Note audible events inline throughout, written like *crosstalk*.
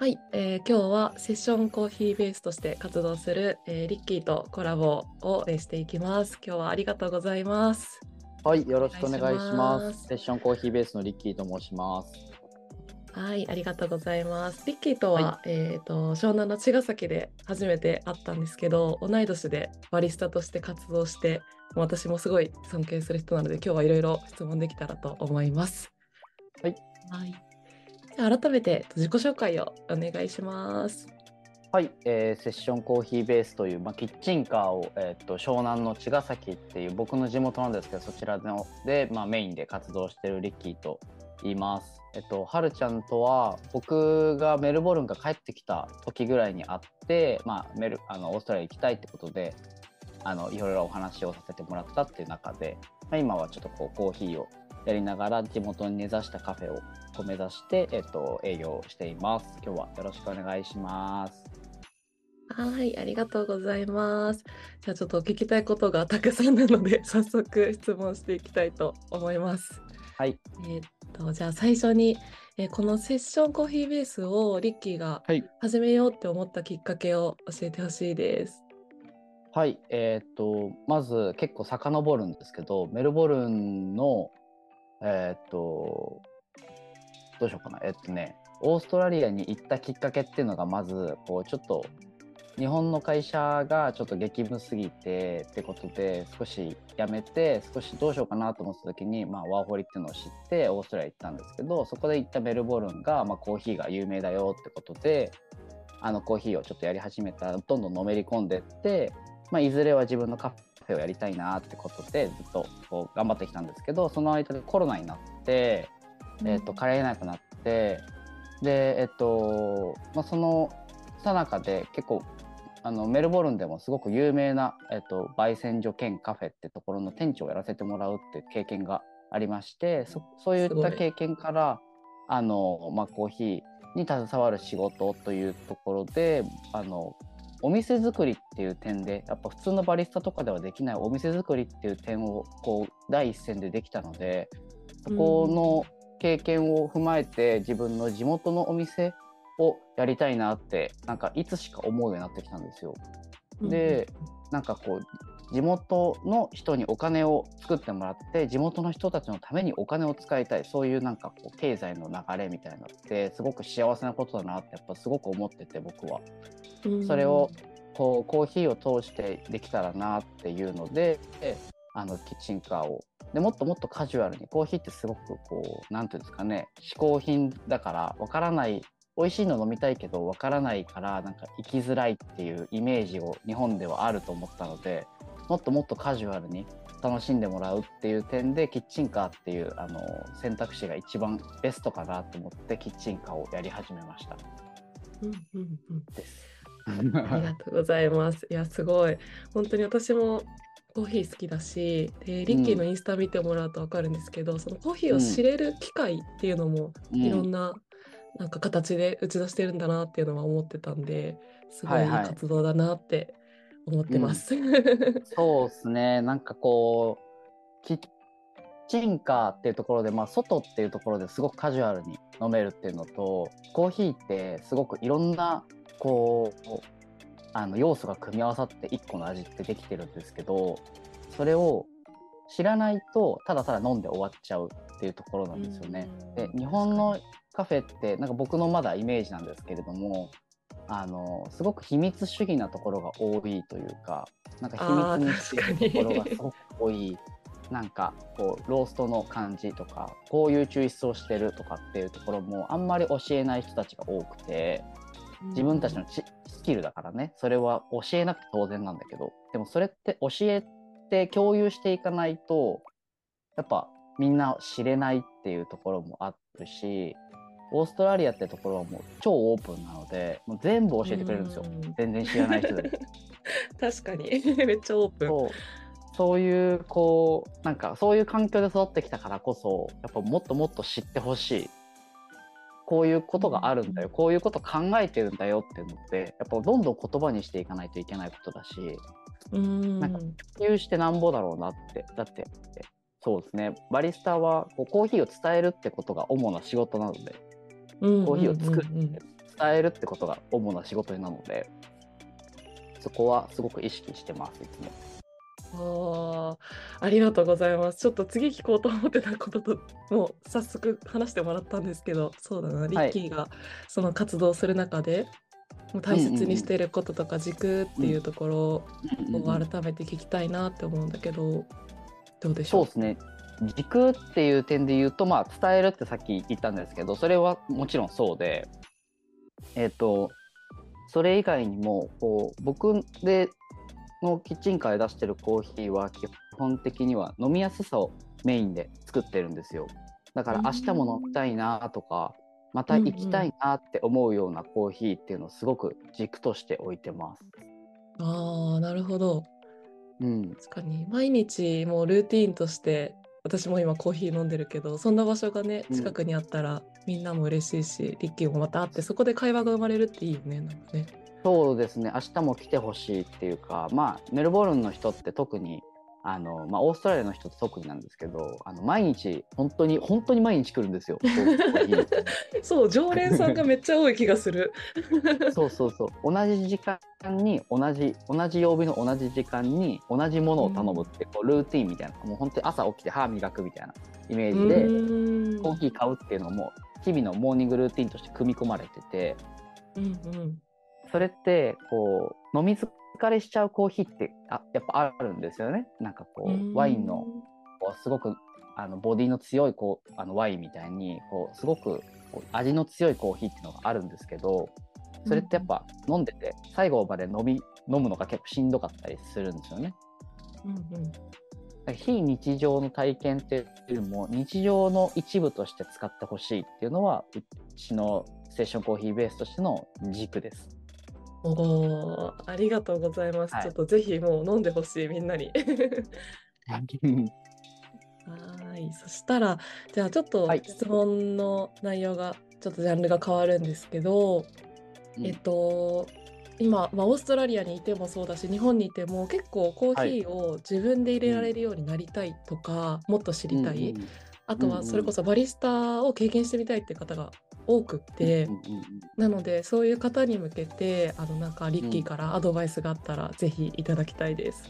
はい、えー今日はセッションコーヒーベースとして活動する、えーリッキーとコラボを、えーしていきます。今日はありがとうございます。はい、よろしくお願いしま。ますすセッションコーヒーベースのリッキーと申します。はい、ありがとうございます。リッキーとは、はえっ、と湘南の茅ヶ崎で初めて会ったんですけど、同い年でバリスタとして活動して、私もすごい尊敬する人なので、今日はいろいろ質問できたらと思います。はい。はい。改めて自己紹介をお願いします。はい、えーセッションコーヒーベースという、まあ、キッチンカーを、えー、と湘南の茅ヶ崎っていう僕の地元なんですけどそちらので、まあ、メインで活動してるリッキーと言います。えっと、はるちゃんとは僕がメルボルンから帰ってきた時ぐらいに会って、まあ、メルあのオーストラリア行きたいってことであのいろいろお話をさせてもらったっていう中で、まあ、今はちょっとこうコーヒーをやりながら地元に根ざしたカフェを目指して、えっと、営業しています。今日はよろしくお願いします。はい、ありがとうございます。じゃあちょっとお聞きたいことがたくさんなので、*laughs* 早速質問していきたいと思います。はい。えーっと、じゃあ最初に、えーこのセッションコーヒーベースをリッキーがはい。始めようって思ったきっかけを教えてほしいです。はい。えーっと、まず結構遡るんですけど、メルボルンの、えーっと、どうしようかな。えっとね、オーストラリアに行ったきっかけっていうのが、まず、こう、ちょっと、日本の会社がちょっと激務すぎてってことで少し辞めて少しどうしようかなと思った時に、まあ、ワーホリっていうのを知ってオーストラリア行ったんですけどそこで行ったメルボルンが、まあ、コーヒーが有名だよってことであのコーヒーをちょっとやり始めたらどんどんのめり込んでって、まあ、いずれは自分のカフェをやりたいなってことでずっとこう頑張ってきたんですけどその間でコロナになって、えっと帰れなくなってでえっと、まあ、そのさなかで結構あのメルボルンでもすごく有名な、えっと、焙煎所兼カフェってところの店長をやらせてもらうっていう経験がありましてそそういった経験からあの、まあ、コーヒーに携わる仕事というところであのお店作りっていう点でやっぱ普通のバリスタとかではできないお店作りっていう点をこう第一線でできたのでそこの経験を踏まえて自分の地元のお店をやりたいなってなんかいつしか思うようになってきたんですよ。でなんかこう地元の人にお金を作ってもらって地元の人たちのためにお金を使いたいそういうなんかこう経済の流れみたいなのってすごく幸せなことだなってやっぱすごく思ってて僕は。うんそれをこうコーヒーを通してできたらなっていうのであのキッチンカーをでもっともっとカジュアルにコーヒーってすごくこうなんていうんですかね嗜好品だからわからない美味しいの飲みたいけどわからないからなんか生きづらいっていうイメージを日本ではあると思ったのでもっともっとカジュアルに楽しんでもらうっていう点でキッチンカーっていうあの選択肢が一番ベストかなと思ってキッチンカーをやり始めました。うんうんうんです。ありがとうございます。いや、すごい。本当に私もコーヒー好きだし、でリッキーのインスタ見てもらうと分かるんですけど、そのコーヒーを知れる機会っていうのも、うんいろんななんか形で打ち出してるんだなっていうのは思ってたんで、すごい活動だなって思ってます。そうですね。なんかこう、キッチンカーっていうところで、まあ、外っていうところですごくカジュアルに飲めるっていうのと、コーヒーってすごくいろんな、こう、あの要素が組み合わさって一個の味ってできてるんですけど、それを知らないと、ただただ飲んで終わっちゃうっていうところなんですよね。で日本のカフェってなんか僕のまだイメージなんですけれどもあのすごく秘密主義なところが多いというかなんか秘密にしてるところがすごく多い。なんかこうローストの感じとかこういう抽出をしてるとかっていうところもあんまり教えない人たちが多くて自分たちのちスキルだからね。それは教えなくて当然なんだけど。でもそれって教えて共有していかないとやっぱみんな知れないっていうところもあるしオーストラリアってところはもう超オープンなのでもう全部教えてくれるんですよ。うん。全然知らない人で。も *laughs* 確かに。めっちゃオープン。そう。そういうこうなんかそういう環境で育ってきたからこそやっぱもっともっと知ってほしいこういうことがあるんだよ、こういうこと考えてるんだよっていうのってやっぱどんどん言葉にしていかないといけないことだしうん。なんか共有してなんぼだろうなってだってそうですね。バリスタはこうコーヒーを伝えるってことが主な仕事なのでコーヒーを作る、伝えるってことが主な仕事なのでそこはすごく意識してますいつも。あありがとうございます。ちょっと次聞こうと思ってたことともう早速話してもらったんですけどそうだなリッキーがその活動する中で、もう大切にしていることとか軸っていうところを改めて聞きたいなって思うんだけど、どうでしょうそうですね軸っていう点で言うと、まあ、伝えるってさっき言ったんですけどそれはもちろんそうでえっ、ー、とそれ以外にもこう僕でのキッチンカーで出してるコーヒーは基本的には飲みやすさをメインで作ってるんですよだから明日も飲みたいなとかまた行きたいなって思うようなコーヒーっていうのをすごく軸として置いてます。ああなるほど。うん、確かに毎日もうルーティーンとして私も今コーヒー飲んでるけどそんな場所がね近くにあったら、うん、みんなも嬉しいしリッキーもまた会ってそこで会話が生まれるっていいよねなんかね。そうですね。明日も来てほしいっていうかまあメルボルンの人って特にあのまあ、オーストラリアの人って特になんですけどあの毎日本当に本当に毎日来るんですよ。*laughs* そう常連さんがめっちゃ多い気がする。*laughs* そうそうそう。同じ時間に同じ同じ曜日の同じ時間に同じものを頼むって、こうルーティンみたいな。もう本当に朝起きて歯磨くみたいなイメージでコーヒー買うっていうのも日々のモーニングルーティンとして組み込まれてて、うんうん、それってこう飲み疲れしちゃうコーヒーってあやっぱあるんですよねなんかこうワインのこうすごくあのボディの強いこうあのワインみたいにこうすごく味の強いコーヒーっていうのがあるんですけどそれってやっぱ飲んでて最後まで飲み飲むのが結構しんどかったりするんですよね。うんうん非日常の体験っていうよりも日常の一部として使ってほしいっていうのはうちのステーションコーヒーベースとしての軸です。おありがとうございます。はい、ちょっとぜひもう飲んでほしいみんなに。はい、*laughs* そしたらじゃあちょっと質問の内容がちょっとジャンルが変わるんですけど、えっと今、まあ、オーストラリアにいてもそうだし日本にいても結構コーヒーを自分で入れられるようになりたいとか、もっと知りたい、うんうん、あとはそれこそバリスタを経験してみたいっていう方が多くって、なのでそういう方に向けてあのなんかリッキーからアドバイスがあったら、ぜひいただきたいです。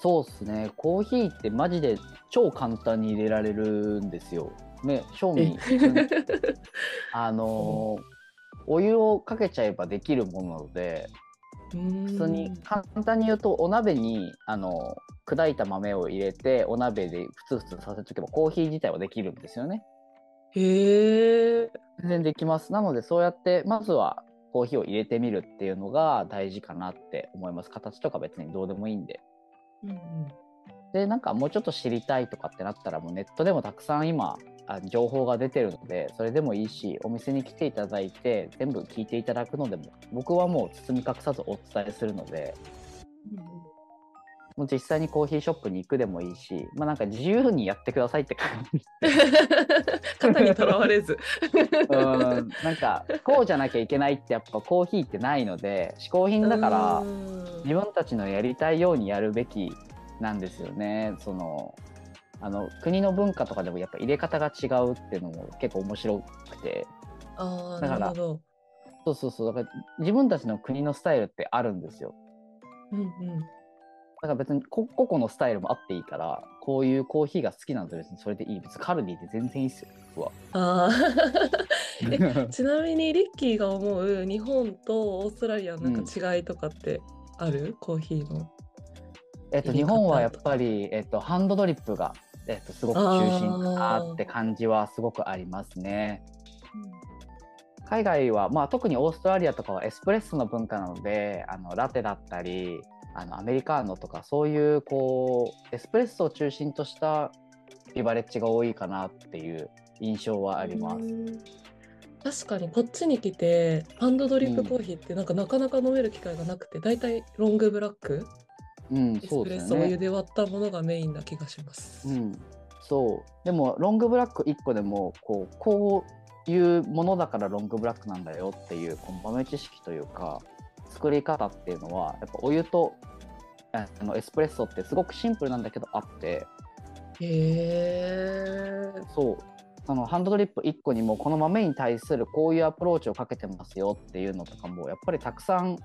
そうですねコーヒーってマジで超簡単に入れられるんですよ。ね、正味あのお湯をかけちゃえばできるものなので普通に簡単に言うとお鍋にあの砕いた豆を入れてお鍋でふつふつさせとけばコーヒー自体はできるんですよね。へえ。全然できます。なのでそうやってまずはコーヒーを入れてみるっていうのが大事かなって思います。形とか別にどうでもいいんで。うんうん、でなんかもうちょっと知りたいとかってなったらもうネットでもたくさん今あ情報が出てるのでそれでもいいしお店に来ていただいて全部聞いていただくのでも僕はもう包み隠さずお伝えするので、うんもう実際にコーヒーショップに行くでもいいし、まあ、なんか自由にやってくださいって感じ。*laughs* 型にとらわれず *laughs* うんなんかこうじゃなきゃいけないってやっぱコーヒーってないので嗜好品だから自分たちのやりたいようにやるべきなんですよね。そのあの国の文化とかでもやっぱ入れ方が違うっていうのも結構面白くてあだからそうそうそうだから自分たちの国のスタイルってあるんですよ。うんうんだから別に個々のスタイルもあっていいからこういうコーヒーが好きなんだ別にそれでいい。別にカルディって全然いいっすよあ *laughs* ちなみにリッキーが思う日本とオーストラリアのなんか違いとかってある、うん、コーヒーの。えっと日本はやっぱり、えっと、ハンドドリップが、えっと、すごく中心かなって感じはすごくありますね。海外は、まあ、特にオーストラリアとかはエスプレッソの文化なのであのラテだったりあのアメリカーノとかそういうこうエスプレッソを中心としたビバレッジが多いかなっていう印象はあります。確かにこっちに来てハンドドリップコーヒーってなんかなかなか飲める機会がなくて、うん、大体ロングブラック、うん、エスプレッソお湯で割ったものがメインな気がします。うん、そうでもロングブラック1個でもこうこういうものだからロングブラックなんだよっていうこの豆知識というか作り方っていうのはやっぱお湯とあのエスプレッソってすごくシンプルなんだけどあって。へえそう。そのハンドドリップ1個にもこの豆に対するこういうアプローチをかけてますよっていうのとかもやっぱりたくさん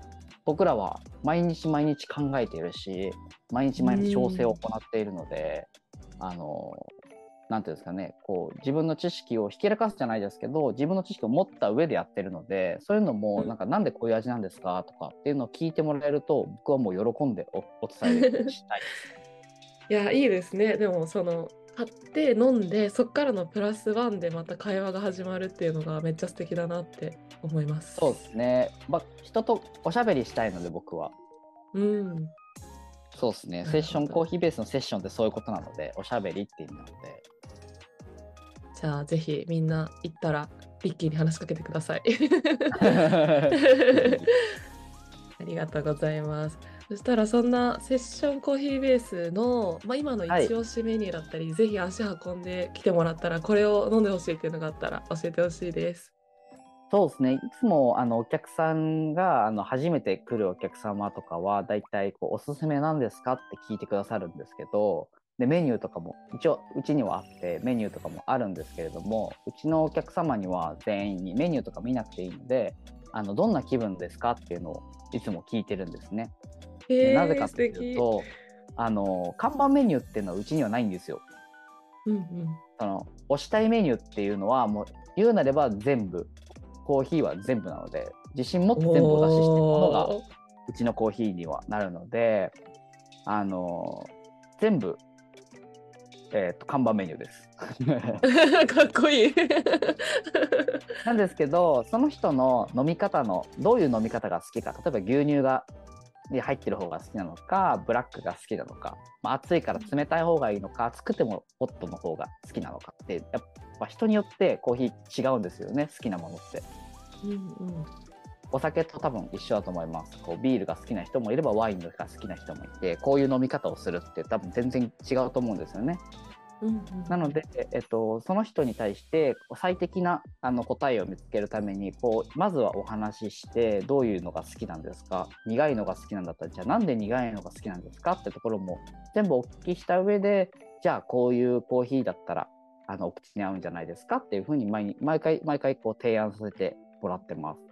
僕らは毎日毎日考えているし毎日毎日調整を行っているので、あのなんていうんですかねこう自分の知識をひけらかすじゃないですけど自分の知識を持った上でやってるのでそういうのもなんかなんでこういう味なんですかとかっていうのを聞いてもらえると僕はもう喜んでおお伝えしたいです。*laughs* いやいいですねでもその買って飲んでそっからのプラスワンでまた会話が始まるっていうのがめっちゃ素敵だなって思います。そうですね、まあ、人とおしゃべりしたいので僕は。うん、そうですねセッションコーヒーベースのセッションってそういうことなのでおしゃべりっていう意味なので。じゃあぜひみんな行ったらリッキーに話しかけてください。*laughs* ありがとうございます。そしたらそんなセッションコーヒーベースの、まあ、今の一押しメニューだったり、はい、ぜひ足運んできてもらったらこれを飲んでほしいっていうのがあったら教えてほしいです。そうですねいつもあのお客さんがあの初めて来るお客様とかはだいたいこうおすすめなんですかって聞いてくださるんですけどでメニューとかも一応うちにはあってメニューとかもあるんですけれどもうちのお客様には全員にメニューとか見なくていいのであのどんな気分ですかっていうのをいつも聞いてるんですね。でなぜかというとあの看板メニューっていうのはうちにはないんですよ。うんうん、その推したいメニューっていうのはもう言うなれば全部コーヒーは全部なので自信持って全部お出ししてるものがうちのコーヒーにはなるのであの全部えーと、看板メニューです。*laughs* かっこいいなんですけどその人の飲み方のどういう飲み方が好きか例えば牛乳がに入ってる方が好きなのかブラックが好きなのか、まあ、暑いから冷たい方がいいのか暑くてもホットの方が好きなのかってやっぱ人によってコーヒー違うんですよね好きなものって。うんうんお酒と多分一緒だと思います。こうビールが好きな人もいればワインが好きな人もいて、こういう飲み方をするって多分全然違うと思うんですよね。うんうん、なので、えっと、その人に対して最適なあの答えを見つけるためにこうまずはお話ししてどういうのが好きなんですか？苦いのが好きなんだったらじゃあなんで苦いのが好きなんですか？ってところも全部お聞きした上でじゃあこういうコーヒーだったらあのお口に合うんじゃないですか？っていうふうに毎毎回毎回こう提案させてもらってます。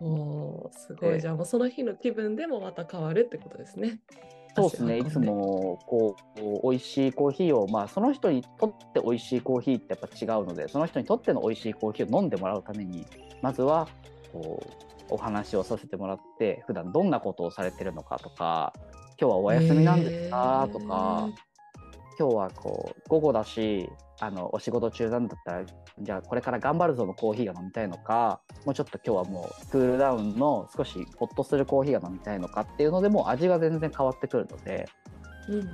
おすごい、じゃあもうその日の気分でもまた変わるってことですね。そうですね。いつもこう美味しいコーヒーを、まあ、その人にとって美味しいコーヒーってやっぱ違うのでその人にとっての美味しいコーヒーを飲んでもらうためにまずはこうお話をさせてもらって普段どんなことをされてるのかとか今日はお休みなんですか？とか今日はこう午後だしあのお仕事中なんだったらじゃあこれから頑張るぞのコーヒーが飲みたいのかもうちょっと今日はもうクールダウンの少しホッとするコーヒーが飲みたいのかっていうのでも味が全然変わってくるので、うんうん、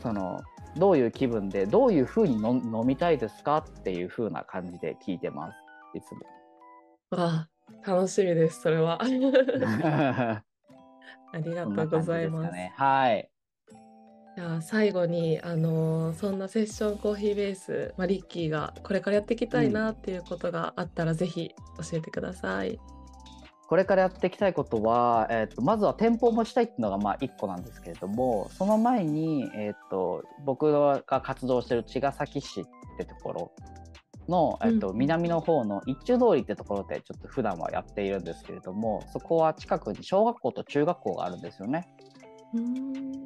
そのどういう気分でどういうふうに飲みたいですかっていうふうな感じで聞いてますいつも。わあ楽しみですそれは。*laughs* *laughs* *laughs* ありがとうございます。すね、はいじゃあ最後に、あのーそんなセッションコーヒーベース、まあ、リッキーがこれからやっていきたいなっていうことがあったら、ぜひ教えてください。これからやっていきたいことは、えーと、まずは店舗を持ちたいっていうのがまあ1個なんですけれどもその前に、えーと、僕が活動してる茅ヶ崎市ってところの、えーと、うん、南の方の一中通りってところでちょっと普段はやっているんですけれどもそこは近くに小学校と中学校があるんですよね。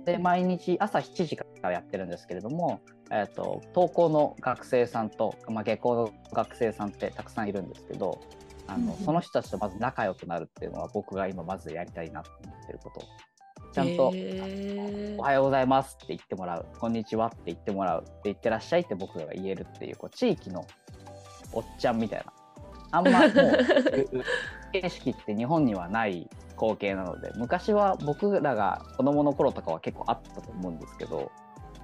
で毎日朝7時からやってるんですけれども、えーと、登校の学生さんと、まあ、下校の学生さんってたくさんいるんですけどあの、うん、その人たちとまず仲良くなるっていうのは僕が今まずやりたいなと思ってることちゃんと、おはようございます」って言ってもらう「こんにちは」って言ってもらう「って言ってらっしゃい」って僕が言えるっていうこう地域のおっちゃんみたいな。あんまもう *laughs* 形式って日本にはない光景なので昔は僕らが子供の頃とかは結構あったと思うんですけど、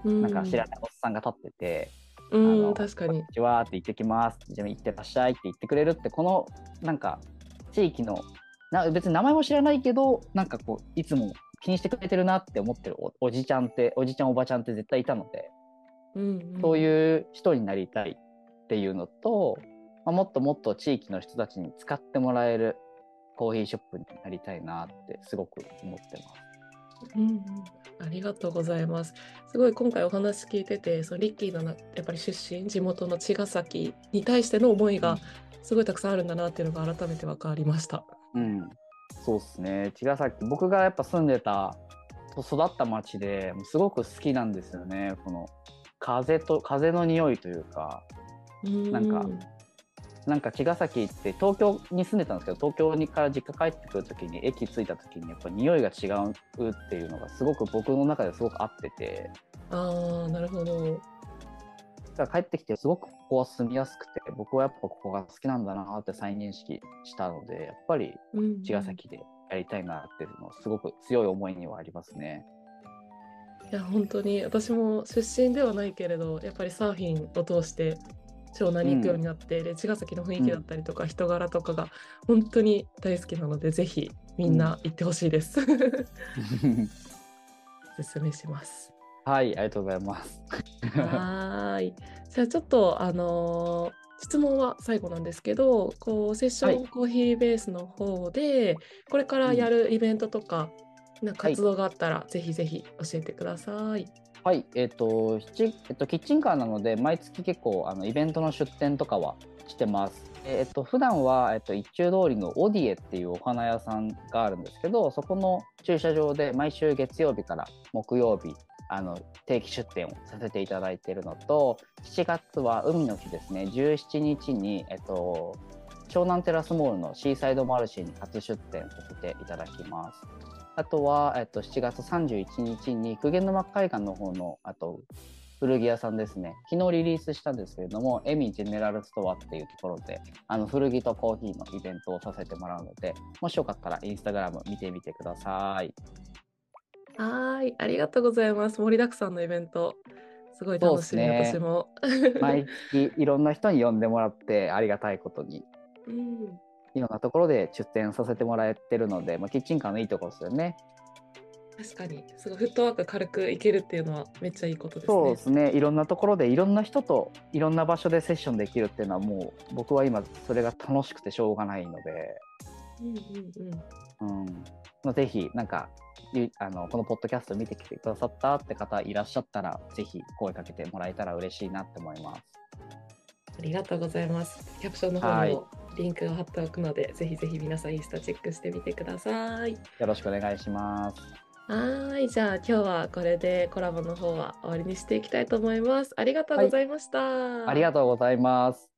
うん、なんか知らないおっさんが立ってて「うん、確かに。こんにちは」って言ってきます「じゃあ行ってらっしゃい」って言ってくれるってこのなんか地域のな別に名前も知らないけどなんかこういつも気にしてくれてるなって思ってるおじちゃんっておじちゃんおばちゃんって絶対いたので、うんうん、そういう人になりたいっていうのと、まあ、もっともっと地域の人たちに使ってもらえるコーヒーショップになりたいなってすごく思ってます。うん、ありがとうございます。すごい今回お話聞いてて、そのリッキーのやっぱり出身、地元の茅ヶ崎に対しての思いがすごいたくさんあるんだなっていうのが改めて分かりました。うん、そうですね。茅ヶ崎、僕がやっぱ住んでた、育った町ですごく好きなんですよね。この風と風の匂いというか、なんかなんか茅ヶ崎って東京に住んでたんですけど東京にから実家帰ってくる時に駅着いた時にやっぱ匂いが違うっていうのがすごく僕の中ですごく合ってて。ああなるほど。だから帰ってきてすごくここは住みやすくて僕はやっぱここが好きなんだなって再認識したのでやっぱり茅ヶ崎でやりたいなっていうのはすごく強い思いにはありますね。いや本当に。私も出身ではないけれどやっぱりサーフィンを通して湘南に行くようになって、うん、で茅ヶ崎の雰囲気だったりとか、人柄とかが本当に大好きなのでぜひみんな行ってほしいです。*laughs* おすすめします。はい、ありがとうございます。はい。じゃあちょっとあのー、質問は最後なんですけど、こうセッションコーヒーベースの方で、はい、これからやるイベントとか、うん、な活動があったら、はい、ぜひぜひ教えてください。はい、えっ、ー、と、えっと、キッチンカーなので、毎月結構、あの、イベントの出店とかはしてます。えっと、普段は、えっと、一中通りのオディエっていうお花屋さんがあるんですけど、そこの駐車場で毎週月曜日から木曜日、あの定期出店をさせていただいているのと、7月は海の日ですね、17日に、えっと、湘南テラスモールのシーサイドマルシェに初出店させていただきます。あとは、えっと、7月31日に久毛沼海岸の方の、あと、古着屋さんですね。昨日リリースしたんですけれども、エミジェネラルストアっていうところで、あの、古着とコーヒーのイベントをさせてもらうので、もしよかったらインスタグラム見てみてください。はい、ありがとうございます。盛りだくさんのイベント。すごい楽しみ、ね、私も。毎月いろんな人に呼んでもらってありがたいことに。うんいろんなところで出店させてもらえてるので、まあ、キッチンカーのいいところですよね。確かにすごいフットワーク軽くいけるっていうのはめっちゃいいことですね。そうですねいろんなところでいろんな人といろんな場所でセッションできるっていうのはもう僕は今それが楽しくてしょうがないので、うんうんうんうんまあ、ぜひなんかあのこのポッドキャスト見てきてくださったって方いらっしゃったらぜひ声かけてもらえたら嬉しいなって思います。ありがとうございます。キャプションの方にもリンクを貼っておくので、ぜひぜひ皆さんインスタチェックしてみてください。よろしくお願いします。はい、じゃあ今日はこれでコラボの方は終わりにしていきたいと思います。ありがとうございました。はい、ありがとうございます。